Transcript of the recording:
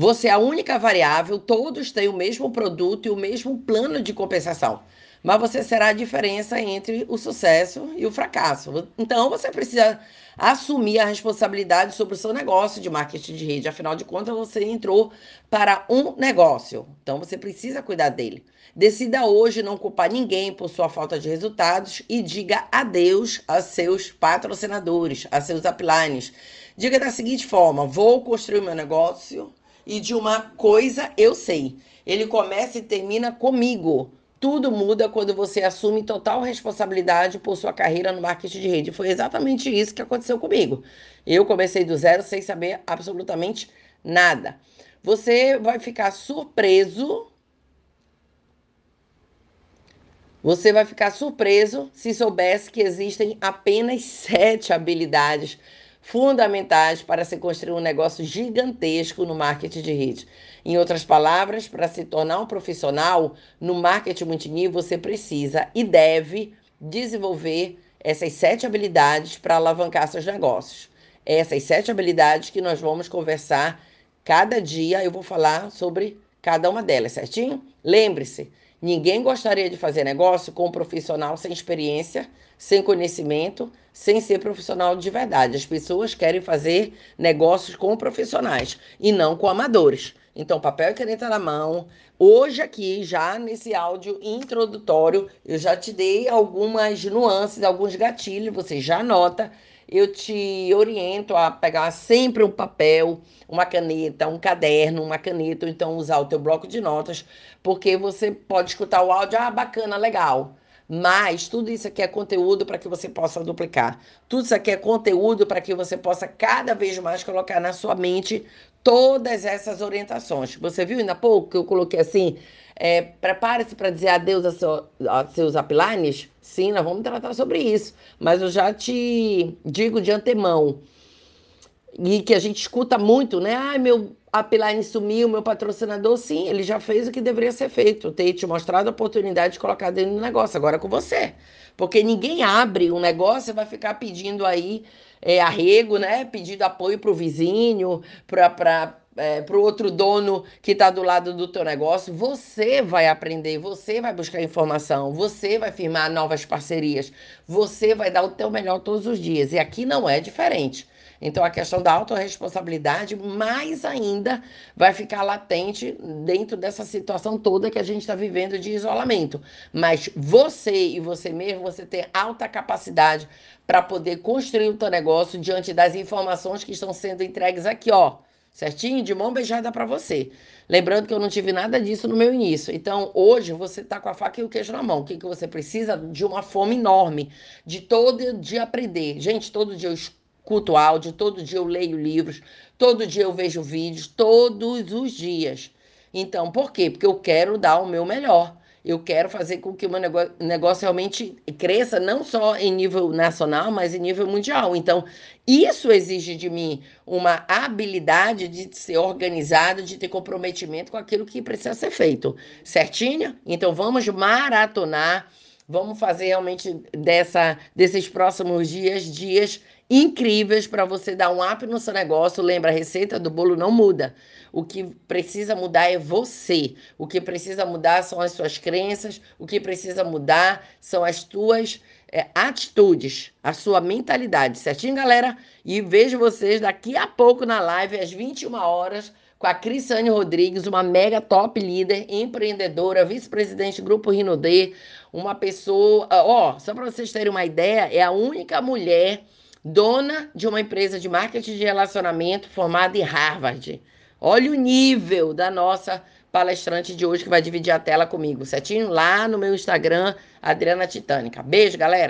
Você é a única variável, todos têm o mesmo produto e o mesmo plano de compensação. Mas você será a diferença entre o sucesso e o fracasso. Então você precisa assumir a responsabilidade sobre o seu negócio de marketing de rede. Afinal de contas, você entrou para um negócio. Então você precisa cuidar dele. Decida hoje não culpar ninguém por sua falta de resultados e diga adeus a seus patrocinadores, a seus uplines. Diga da seguinte forma: vou construir meu negócio e de uma coisa eu sei. Ele começa e termina comigo. Tudo muda quando você assume total responsabilidade por sua carreira no marketing de rede. Foi exatamente isso que aconteceu comigo. Eu comecei do zero sem saber absolutamente nada. Você vai ficar surpreso. Você vai ficar surpreso se soubesse que existem apenas sete habilidades fundamentais para se construir um negócio gigantesco no marketing de rede. Em outras palavras, para se tornar um profissional no marketing multinível, você precisa e deve desenvolver essas sete habilidades para alavancar seus negócios. Essas sete habilidades que nós vamos conversar cada dia, eu vou falar sobre cada uma delas, certinho? Lembre-se, ninguém gostaria de fazer negócio com um profissional sem experiência, sem conhecimento, sem ser profissional de verdade. As pessoas querem fazer negócios com profissionais e não com amadores. Então, papel e caneta na mão. Hoje, aqui, já nesse áudio introdutório, eu já te dei algumas nuances, alguns gatilhos, você já anota. Eu te oriento a pegar sempre um papel, uma caneta, um caderno, uma caneta, ou então usar o teu bloco de notas, porque você pode escutar o áudio, ah, bacana, legal. Mas tudo isso aqui é conteúdo para que você possa duplicar. Tudo isso aqui é conteúdo para que você possa cada vez mais colocar na sua mente todas essas orientações. Você viu ainda há pouco que eu coloquei assim: é, prepare-se para dizer adeus a, seu, a seus uplines? Sim, nós vamos tratar sobre isso. Mas eu já te digo de antemão e que a gente escuta muito, né? Ai, meu upline sumiu, meu patrocinador, sim, ele já fez o que deveria ser feito, ter te mostrado a oportunidade de colocar dentro do negócio, agora é com você. Porque ninguém abre um negócio e vai ficar pedindo aí é, arrego, né? Pedindo apoio para o vizinho, para é, para o outro dono que está do lado do teu negócio, você vai aprender, você vai buscar informação, você vai firmar novas parcerias, você vai dar o teu melhor todos os dias. E aqui não é diferente. Então, a questão da autorresponsabilidade, mais ainda, vai ficar latente dentro dessa situação toda que a gente está vivendo de isolamento. Mas você e você mesmo, você tem alta capacidade para poder construir o seu negócio diante das informações que estão sendo entregues aqui, ó. Certinho? De mão beijada para você. Lembrando que eu não tive nada disso no meu início. Então, hoje você está com a faca e o queijo na mão. O que, que você precisa? De uma fome enorme, de todo dia aprender. Gente, todo dia eu escuto áudio, todo dia eu leio livros, todo dia eu vejo vídeos, todos os dias. Então, por quê? Porque eu quero dar o meu melhor. Eu quero fazer com que o meu negócio, negócio realmente cresça, não só em nível nacional, mas em nível mundial. Então, isso exige de mim uma habilidade de ser organizado, de ter comprometimento com aquilo que precisa ser feito. Certinho? Então, vamos maratonar. Vamos fazer realmente dessa, desses próximos dias, dias incríveis para você dar um up no seu negócio. Lembra, a receita do bolo não muda. O que precisa mudar é você. O que precisa mudar são as suas crenças. O que precisa mudar são as tuas é, atitudes, a sua mentalidade. Certinho, galera? E vejo vocês daqui a pouco na live, às 21 horas com a Cristiane Rodrigues, uma mega top líder, empreendedora, vice-presidente do Grupo Rino D, uma pessoa, ó, só para vocês terem uma ideia, é a única mulher dona de uma empresa de marketing de relacionamento formada em Harvard. Olha o nível da nossa palestrante de hoje que vai dividir a tela comigo, certinho? Lá no meu Instagram, Adriana Titânica. Beijo, galera!